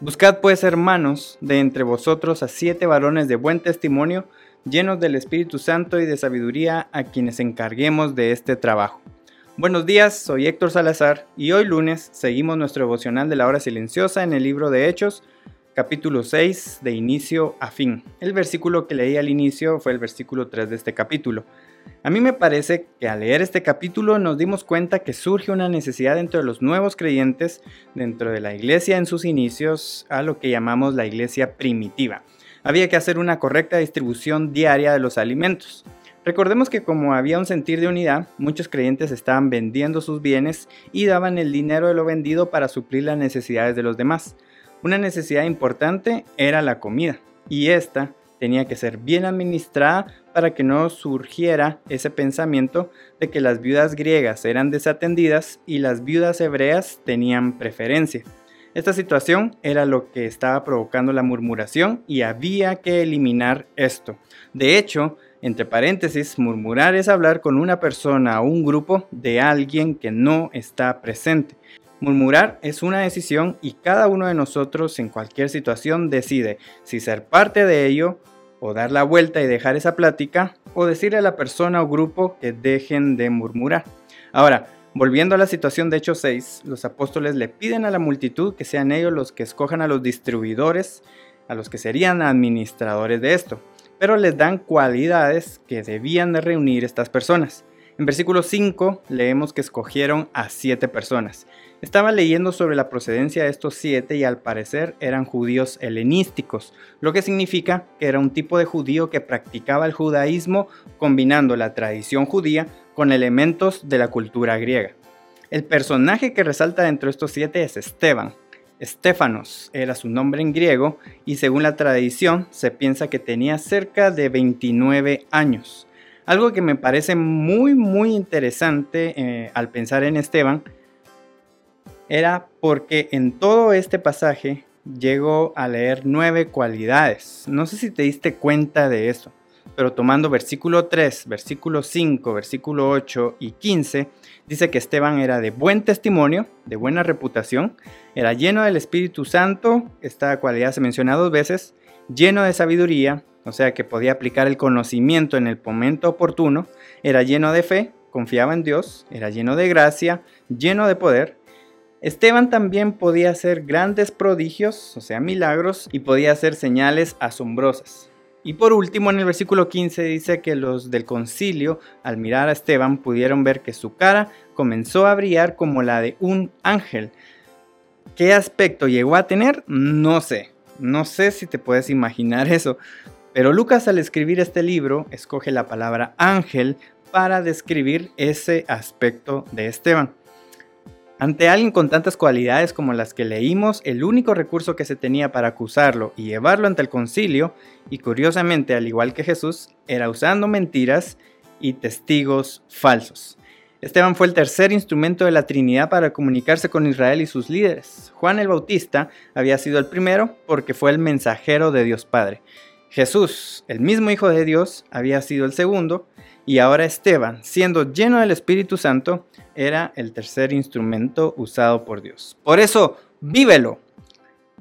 Buscad pues, hermanos, de entre vosotros a siete varones de buen testimonio, llenos del Espíritu Santo y de sabiduría, a quienes encarguemos de este trabajo. Buenos días, soy Héctor Salazar y hoy lunes seguimos nuestro devocional de la hora silenciosa en el libro de Hechos, capítulo 6, de inicio a fin. El versículo que leí al inicio fue el versículo 3 de este capítulo. A mí me parece que al leer este capítulo nos dimos cuenta que surge una necesidad dentro de los nuevos creyentes, dentro de la iglesia en sus inicios, a lo que llamamos la iglesia primitiva. Había que hacer una correcta distribución diaria de los alimentos. Recordemos que como había un sentir de unidad, muchos creyentes estaban vendiendo sus bienes y daban el dinero de lo vendido para suplir las necesidades de los demás. Una necesidad importante era la comida, y esta tenía que ser bien administrada para que no surgiera ese pensamiento de que las viudas griegas eran desatendidas y las viudas hebreas tenían preferencia. Esta situación era lo que estaba provocando la murmuración y había que eliminar esto. De hecho, entre paréntesis, murmurar es hablar con una persona o un grupo de alguien que no está presente. Murmurar es una decisión y cada uno de nosotros en cualquier situación decide si ser parte de ello o dar la vuelta y dejar esa plática, o decirle a la persona o grupo que dejen de murmurar. Ahora, volviendo a la situación de Hechos 6, los apóstoles le piden a la multitud que sean ellos los que escojan a los distribuidores, a los que serían administradores de esto, pero les dan cualidades que debían de reunir estas personas. En versículo 5 leemos que escogieron a siete personas. Estaba leyendo sobre la procedencia de estos siete y al parecer eran judíos helenísticos, lo que significa que era un tipo de judío que practicaba el judaísmo combinando la tradición judía con elementos de la cultura griega. El personaje que resalta dentro de estos siete es Esteban. Estefanos era su nombre en griego y según la tradición se piensa que tenía cerca de 29 años. Algo que me parece muy, muy interesante eh, al pensar en Esteban era porque en todo este pasaje llego a leer nueve cualidades. No sé si te diste cuenta de eso, pero tomando versículo 3, versículo 5, versículo 8 y 15, dice que Esteban era de buen testimonio, de buena reputación, era lleno del Espíritu Santo, esta cualidad se menciona dos veces, lleno de sabiduría, o sea que podía aplicar el conocimiento en el momento oportuno, era lleno de fe, confiaba en Dios, era lleno de gracia, lleno de poder. Esteban también podía hacer grandes prodigios, o sea, milagros, y podía hacer señales asombrosas. Y por último, en el versículo 15 dice que los del concilio, al mirar a Esteban, pudieron ver que su cara comenzó a brillar como la de un ángel. ¿Qué aspecto llegó a tener? No sé. No sé si te puedes imaginar eso, pero Lucas al escribir este libro escoge la palabra ángel para describir ese aspecto de Esteban. Ante alguien con tantas cualidades como las que leímos, el único recurso que se tenía para acusarlo y llevarlo ante el concilio, y curiosamente al igual que Jesús, era usando mentiras y testigos falsos. Esteban fue el tercer instrumento de la Trinidad para comunicarse con Israel y sus líderes. Juan el Bautista había sido el primero porque fue el mensajero de Dios Padre. Jesús, el mismo Hijo de Dios, había sido el segundo y ahora Esteban, siendo lleno del Espíritu Santo, era el tercer instrumento usado por Dios. Por eso, vívelo.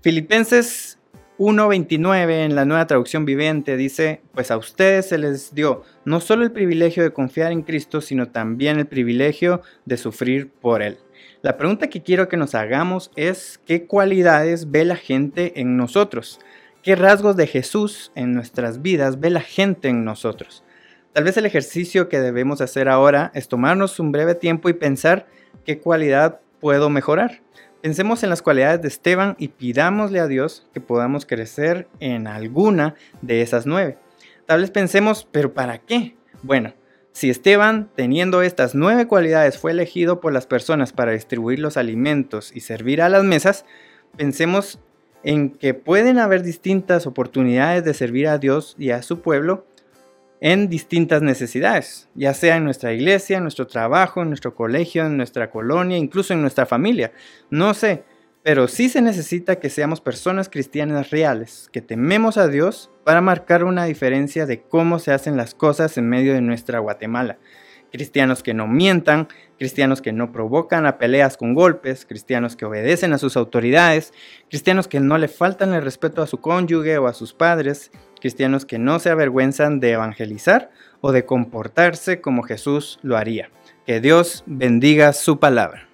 Filipenses 1.29 en la nueva traducción viviente dice, pues a ustedes se les dio no solo el privilegio de confiar en Cristo, sino también el privilegio de sufrir por Él. La pregunta que quiero que nos hagamos es, ¿qué cualidades ve la gente en nosotros? ¿Qué rasgos de Jesús en nuestras vidas ve la gente en nosotros? Tal vez el ejercicio que debemos hacer ahora es tomarnos un breve tiempo y pensar qué cualidad puedo mejorar. Pensemos en las cualidades de Esteban y pidámosle a Dios que podamos crecer en alguna de esas nueve. Tal vez pensemos, pero ¿para qué? Bueno, si Esteban, teniendo estas nueve cualidades, fue elegido por las personas para distribuir los alimentos y servir a las mesas, pensemos en que pueden haber distintas oportunidades de servir a Dios y a su pueblo en distintas necesidades, ya sea en nuestra iglesia, en nuestro trabajo, en nuestro colegio, en nuestra colonia, incluso en nuestra familia. No sé, pero sí se necesita que seamos personas cristianas reales, que tememos a Dios para marcar una diferencia de cómo se hacen las cosas en medio de nuestra Guatemala. Cristianos que no mientan, cristianos que no provocan a peleas con golpes, cristianos que obedecen a sus autoridades, cristianos que no le faltan el respeto a su cónyuge o a sus padres, cristianos que no se avergüenzan de evangelizar o de comportarse como Jesús lo haría. Que Dios bendiga su palabra.